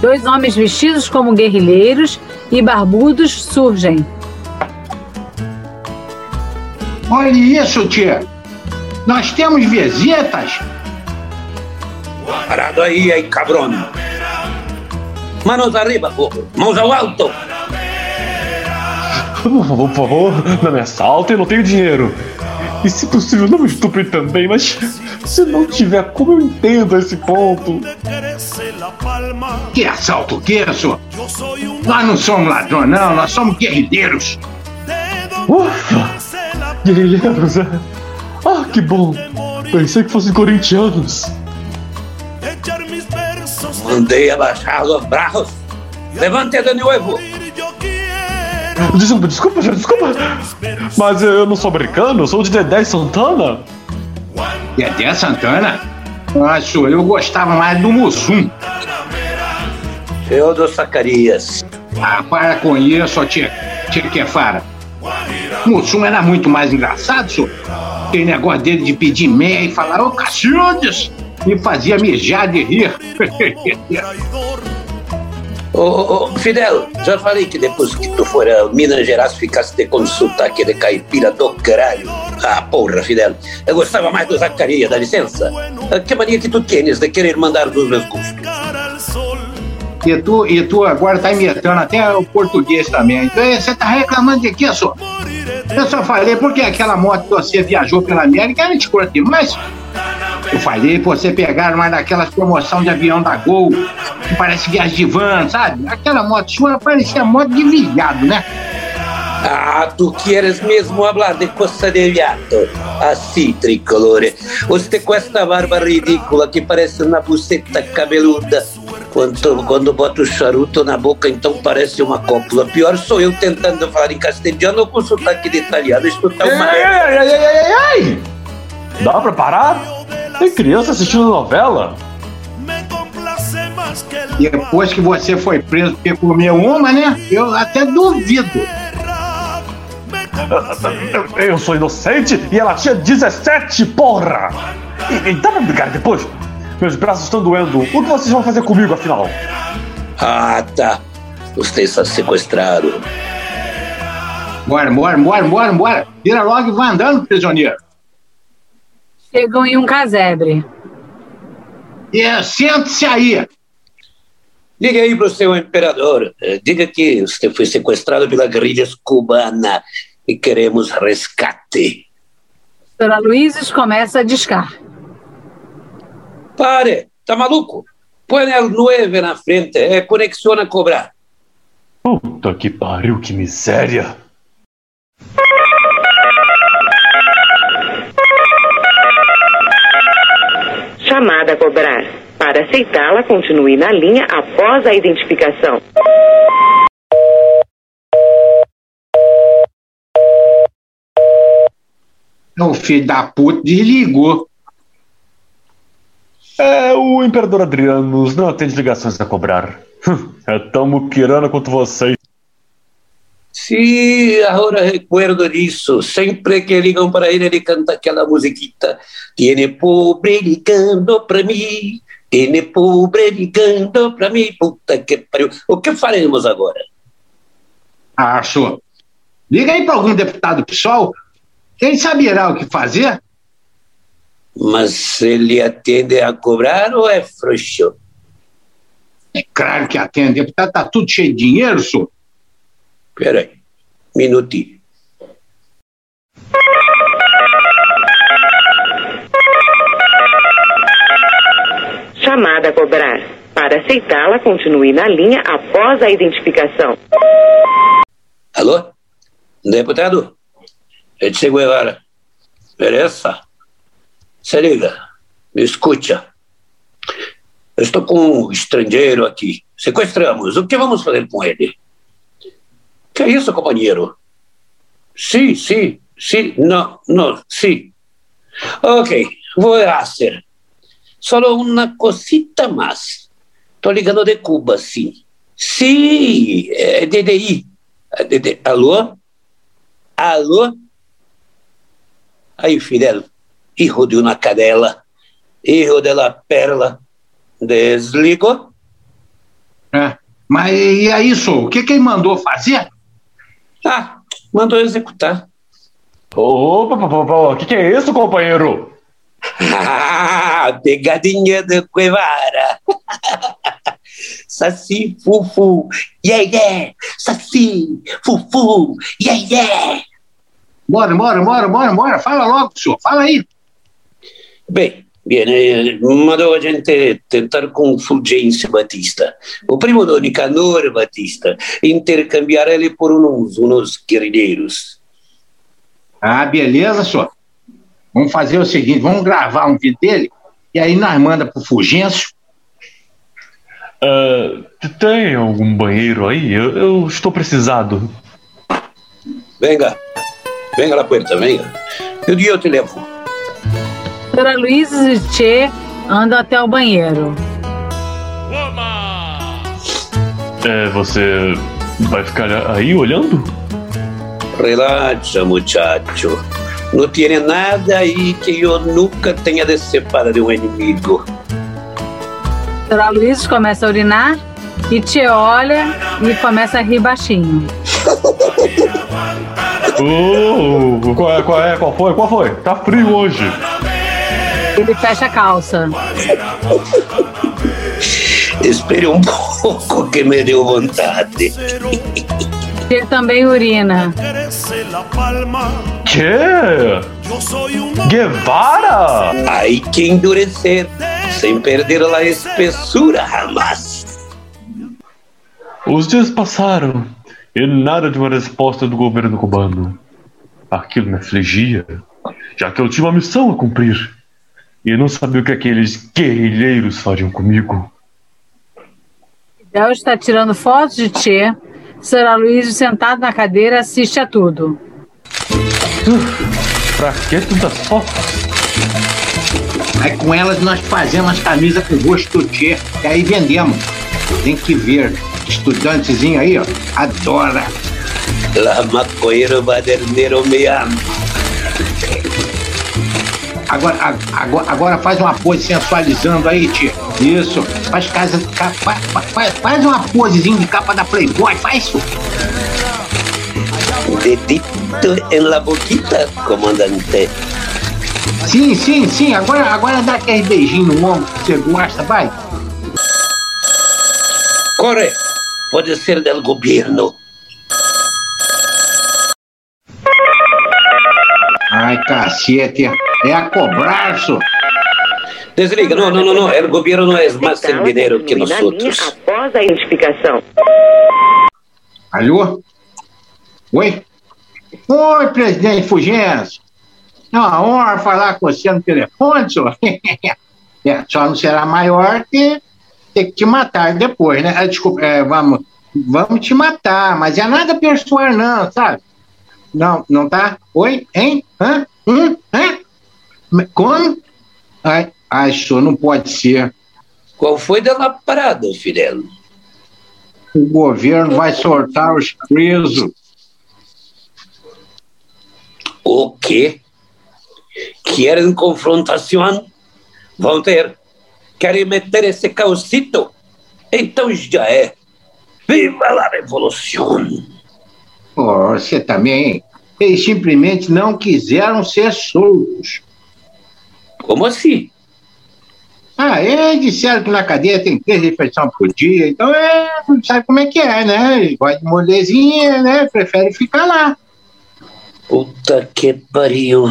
Dois homens vestidos como guerrilheiros e barbudos surgem. Olha isso, tia. Nós temos visitas. Parado aí, aí, cabrona. Manos arriba, porra. Mãos ao alto. Por favor, por favor, não me assaltem, eu não tenho dinheiro. E se possível, não me estupre também, mas se não tiver, como eu entendo esse ponto? Que assalto o quê, senhor? Nós não somos ladrões, não, nós somos guerrilheiros. Ufa! Guerrilheiros, é? Ah, que bom! Pensei que fossem corintianos. Mandei abaixar os braços. Levante de novo. Desculpa, desculpa, desculpa. Mas eu não sou americano, eu sou de Dedé Santana. Dedé Santana? Ah, senhor, eu gostava mais do Mussum. Eu do Zacarias. Ah, para com isso, tia, tia Kefara. Mussum era muito mais engraçado, senhor. Aquele negócio dele de pedir meia e falar, ô Cacildes, me fazia mijar de rir. <laughs> Ô, ô, ô, Fidel, já falei que depois que tu for a Minas Gerais ficasse de consultar aquele caipira do caralho. Ah, porra, Fidel. Eu gostava mais do Zacarias, dá licença. Ah, Que mania que tu tens de querer mandar dos meus gostos? E tu, e tu agora tá imitando até o português também. Então você tá reclamando de quê, senhor? Eu só falei porque aquela moto que você viajou pela América era de cor demais. Eu falei pra você pegar uma daquelas promoções de avião da Gol, que parece viagem de van, sabe? Aquela moto sua parecia moto de viado, né? Ah, tu quieres mesmo hablar de coisa de viado? Assim, tricolore. Você com esta barba ridícula que parece uma buceta cabeluda. Quando, quando bota o charuto na boca, então parece uma cópula. Pior sou eu tentando falar em castelhano com sotaque de italiano. Tá uma Ei, ai, ai, ai, ai! Dá pra parar? Tem criança assistindo novela? Depois que você foi preso porque comeu uma, né? Eu até duvido. <laughs> Eu sou inocente e ela tinha 17, porra! E, e dá pra brigar depois? Meus braços estão doendo. O que vocês vão fazer comigo, afinal? Ah, tá. Você está sequestrado. Bora, bora, bora, bora, bora. Vira logo e vai andando, prisioneiro. Chegam em um casebre. É, sente-se aí. Diga aí pro seu imperador, eh, diga que você foi sequestrado pela guerrilha cubana e queremos resgate. Sr. Aloysius começa a discar. Pare, tá maluco? Põe el 9 na frente, é conexão a cobrar. Puta que pariu, que miséria! Chamada a cobrar. Para aceitá-la, continue na linha após a identificação. O filho da puta desligou. É, o Imperador Adrianos não atende ligações a cobrar. É tão muquirana quanto vocês. Sim, agora recuerdo disso. Sempre que ligam para ele, ele canta aquela musiquita. Tiene pobre ligando para mim, tiene pobre ligando para mim. Puta que pariu. O que faremos agora? Acho. Liga aí para algum deputado pessoal. Quem saberá o que fazer? Mas ele atende a cobrar ou é frouxo? É claro que atende. Deputado tá tudo cheio de dinheiro, senhor. Peraí, minutinho. Chamada a cobrar. Para aceitá-la, continue na linha após a identificação. Alô? Deputado? De Guevara. Beleza? Se liga, me escuta. Eu estou com um estrangeiro aqui. Sequestramos. O que vamos fazer com ele? Que é isso, companheiro? Sim, sim, sim, não, não, sim. Ok, vou fazer. Só uma cosita mais. Estou ligando de Cuba, sim. Sim, é DDI. É. Alô? Alô? Aí, Fidel, hijo de uma cadela, hijo de la perla, desligou? É. Mas e aí, senhor? O que quem mandou fazer? Ah, mandou executar. Opa, o que, que é isso, companheiro? Ah, <laughs> pegadinha de Guevara. <laughs> Saci, fufu, yeah, yeah. Saci, fufu, yeah, yeah. Bora, bora, bora, bora, bora. Fala logo, senhor. Fala aí. Bem, viene, mandou a gente tentar com Fulgêncio Batista. O primo do Nicanor Batista. Intercambiar ele por uns, uns guerrilheiros. Ah, beleza, senhor. Vamos fazer o seguinte, vamos gravar um vídeo dele e aí nós manda pro Fulgêncio. Uh, tem algum banheiro aí? Eu, eu estou precisado. Venga, venga la puerta, venga. Eu, eu te levo. Senhora Luiz e Tchê andam até o banheiro. É, você vai ficar aí olhando? Relaxa, muchacho. Não tem nada aí que eu nunca tenha decepado de um inimigo. Senhora Luiz começa a urinar e te olha e começa a rir baixinho. Uh, qual é, qual é? Qual foi? Qual foi? Tá frio hoje. Ele fecha a calça. Espere um pouco que me deu vontade. Ele também urina. Que? Guevara? Hay que endurecer sem perder a espessura, jamás. Os dias passaram e nada de uma resposta do governo cubano. Aquilo me afligia, já que eu tinha uma missão a cumprir. E eu não sabia o que aqueles guerrilheiros fariam comigo. Del está tirando fotos de Tchê. Senhora Luiz, sentado na cadeira, assiste a tudo. Pra que tantas fotos? Aí com elas nós fazemos as camisas com gosto do Tchê e aí vendemos. Tem que ver. Estudantezinho aí, ó, adora. La maconheiro baderneiro me ama. Agora, agora, agora faz uma pose sensualizando aí, tia. Isso. Faz, casa, faz, faz, faz uma posezinha de capa da Playboy. Faz isso. Dedito en la boquita, comandante. Sim, sim, sim. Agora, agora dá aquele beijinho no ombro que você gosta, vai. Corre. Pode ser del governo. Ai, cacete. É a cobraço. Desliga, não, não, não, não. O governo não é mais sem dinheiro que nós outros. Após a identificação. Alô? Oi? Oi, presidente Fugêncio. É uma honra falar com você no telefone, senhor. <laughs> é, só não será maior que ter que te matar depois, né? Ah, Desculpa, é, vamos, vamos te matar, mas é nada pessoal, não, sabe? Não, não tá? Oi? Hein? Hã? Hum? Hã? Como? Ai, ai, senhor, não pode ser. Qual foi dela parada, Fidel? O governo vai soltar os presos. O quê? Querem confrontação? Vão ter. Querem meter esse calcito? Então já é. Viva a revolução! Oh, você também. Eles simplesmente não quiseram ser soltos. Como assim? Ah, eles disseram que na cadeia tem três refeições por dia, então é, sabe como é que é, né? Eles gostam de molezinha, né? Prefere ficar lá. Puta que pariu.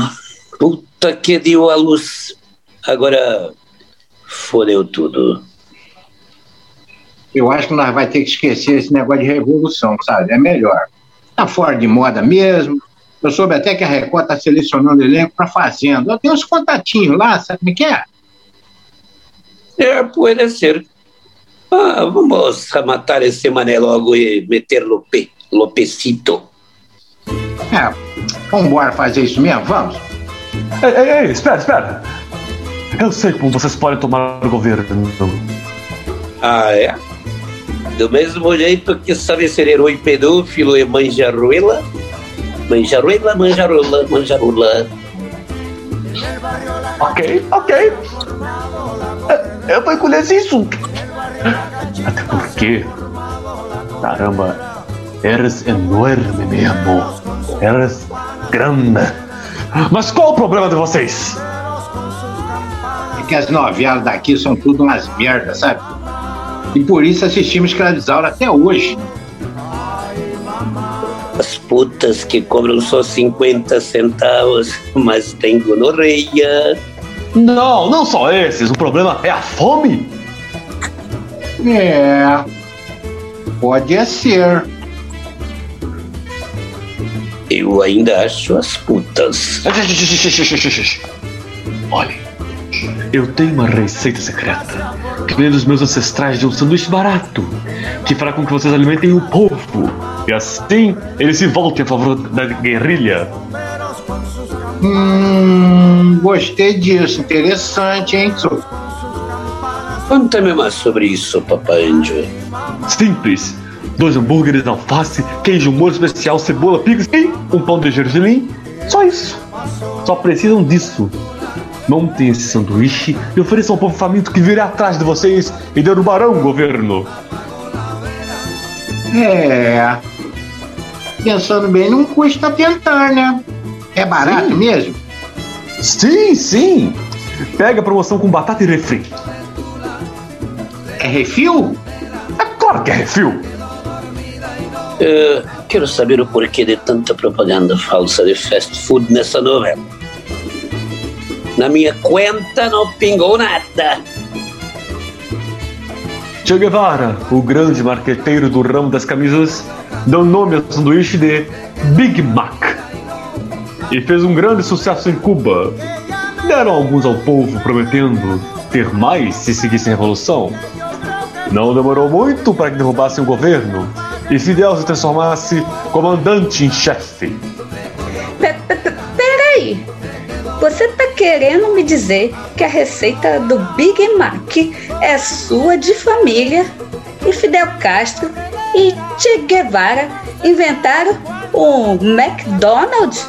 Puta que deu a luz. Agora fodeu tudo. Eu acho que nós vamos ter que esquecer esse negócio de revolução, sabe? É melhor. Tá fora de moda mesmo. Eu soube até que a Record está selecionando elenco para Fazenda. Eu tenho uns contatinhos lá, sabe como é que é? É, pode ser. Ah, vamos matar esse mané logo e meter Lope, Lopecito. É, vamos embora fazer isso mesmo, vamos? Ei, ei, ei, espera, espera. Eu sei como vocês podem tomar o governo. Ah, é? Do mesmo jeito que sabe ser herói pedófilo e manjaruela? Manjaruela, manjarola, manjarola. Ok, ok. Eu vou encolher esse assunto. Até porque, caramba, eres enorme mesmo. Eres grande. Mas qual o problema de vocês? É que as novelas daqui são tudo umas merdas, sabe? E por isso assistimos Escravizaura até hoje. As putas que cobram só 50 centavos, mas tem gonorreia. Não, não só esses. O problema é a fome. É. Pode ser. Eu ainda acho as putas. Olhe, eu tenho uma receita secreta que vem dos meus ancestrais de um sanduíche barato que fará com que vocês alimentem o povo e assim eles se voltem a favor da guerrilha. Hum, gostei disso. Interessante, hein, Tsu? Conta-me mais sobre isso, papai Índio. Simples. Dois hambúrgueres, alface, queijo, molho especial, cebola, picos e um pão de gergelim. Só isso. Só precisam disso. Montem esse sanduíche e ofereçam ao povo faminto que virá atrás de vocês e derrubarão o governo. É. Pensando bem, não custa tentar, né? É barato Sim. mesmo? Sim, sim. Pega a promoção com batata e refri. É refil? É claro que é refil. Eh, quero saber o porquê de tanta propaganda falsa de fast food nessa novela. Na minha conta não pingou nada. Che Guevara, o grande marqueteiro do ramo das camisas, deu nome ao sanduíche de Big Mac. E fez um grande sucesso em Cuba. Deram alguns ao povo prometendo ter mais se seguissem a revolução. Não demorou muito para que derrubassem o governo e Fidel se transformasse comandante em chefe. Pe- pe- pe- Peraí. Você tá querendo me dizer que a receita do Big Mac é sua de família e Fidel Castro e Che Guevara inventaram o McDonald's?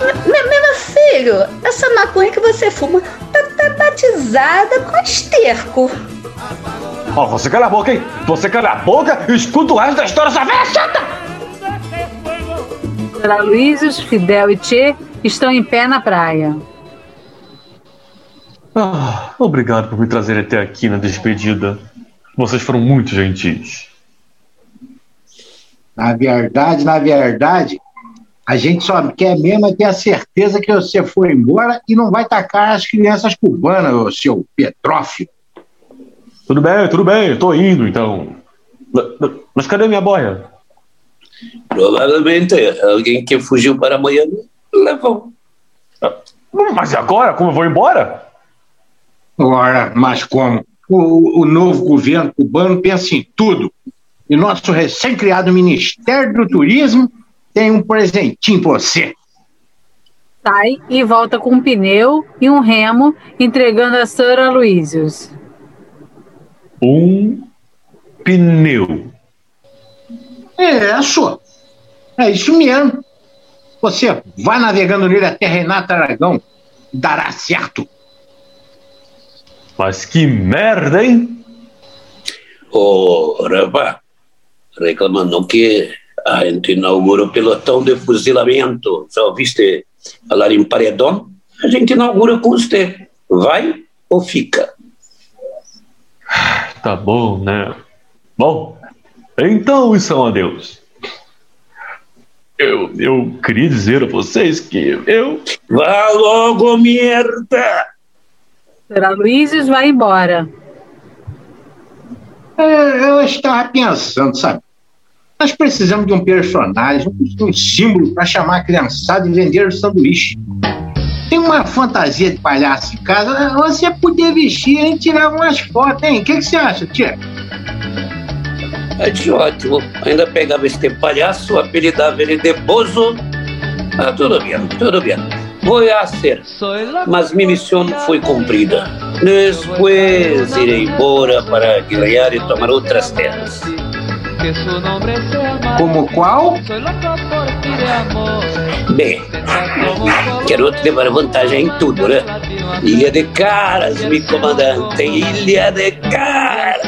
Me- me- Meu filho, essa maconha que você fuma tá, tá batizada com esterco. Ó, você cala a boca, hein? Você cala a boca e escuta o resto da história, sua velha chata! Aloysius, Fidel e Che estão em pé na praia. Ah, obrigado por me trazer até aqui na despedida. Vocês foram muito gentis. Na verdade, na verdade, a gente só quer mesmo é ter a certeza que você foi embora e não vai tacar as crianças cubanas, seu Petrófilo. Tudo bem, tudo bem, eu tô indo então. Mas- Mas cadê minha boia? Provavelmente alguém que fugiu para Miami levou. Mas agora? Como eu vou embora? Ora, mas como? O, o novo governo cubano pensa em tudo. E nosso recém-criado Ministério do Turismo tem um presentinho pra você. Sai e volta com um pneu e um remo, entregando a Sr. Aloysius. Um pneu. É, só. É isso mesmo. Você vai navegando nele até Renato Aragão. Dará certo. Mas que merda, hein? Ô, rapaz, reclamando que a gente inaugura o pelotão de fuzilamento. Só ouviste falar em paredão? A gente inaugura com você. Vai ou fica? Tá bom, né? Bom, então isso é um adeus. Eu, eu queria dizer a vocês que eu. Vá logo, merda! Sr. Aloysius vai embora. É, eu estava pensando, sabe? Nós precisamos de um personagem, um símbolo para chamar a criançada e vender o sanduíche. Tem uma fantasia de palhaço em casa, você podia vestir e tirar umas fotos, hein? O que, que você acha, tia? É de ótimo. Ainda pegava este palhaço, apelidava ele de Bozo. Ah, tudo bem, tudo bem. Vou a ser, mas minha missão foi cumprida. Depois irei embora para guerrear e tomar outras terras. Como qual? Bem, quero te levar vantagem em tudo, né? Ilha de Caras, meu comandante, Ilha de Caras.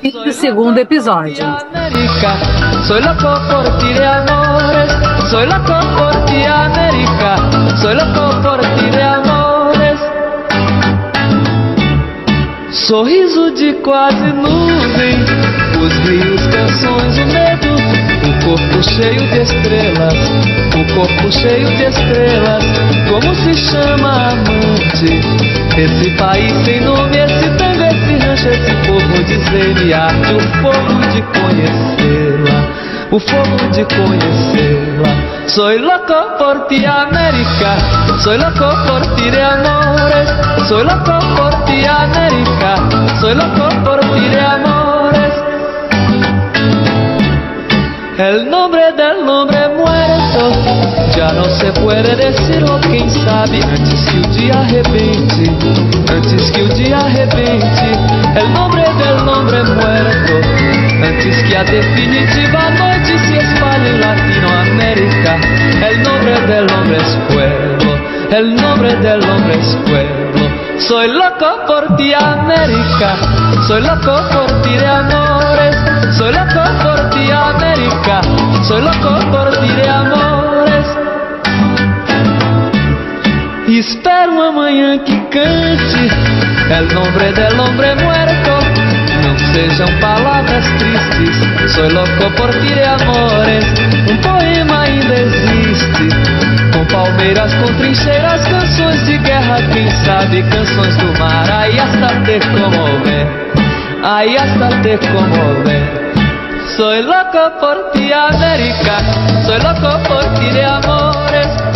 Fim do segundo episódio. De de. Sorriso de quase nuvem, os rios, canções, o medo, o corpo cheio de estrelas, o corpo cheio de estrelas. Como se chama amante? Esse país sem nome, esse tango, rancho, esse povo de ser arte, o fogo de conhecê-la, o fogo de conhecê-la. Soy loco por ti, América. Soy loco por ti de amores. Soy loco por ti, América. Soy loco por ti de amores. El nombre del hombre muerto já não se puede decir ou quem sabe antes que o dia arrebente, antes que o dia arrebente. El nombre del hombre muerto, antes que a definitiva noite se espalhe em Latinoamérica. El nombre del hombre es pueblo, el nombre del hombre es pueblo. Soy loco por ti, América. Soy loco por ti de amores. Soy loco por ti, América. Soy loco por ti de amores. Espero amanhã que cante El nombre del hombre muerto. Não sejam palavras tristes. Soy loco por ti de amores. Um palmeiras, com trincheiras, canções de guerra, quem sabe canções do mar. Aí hasta te conmover, aí hasta te conmover. Soy loco por ti, América. Soy loco por ti de amores.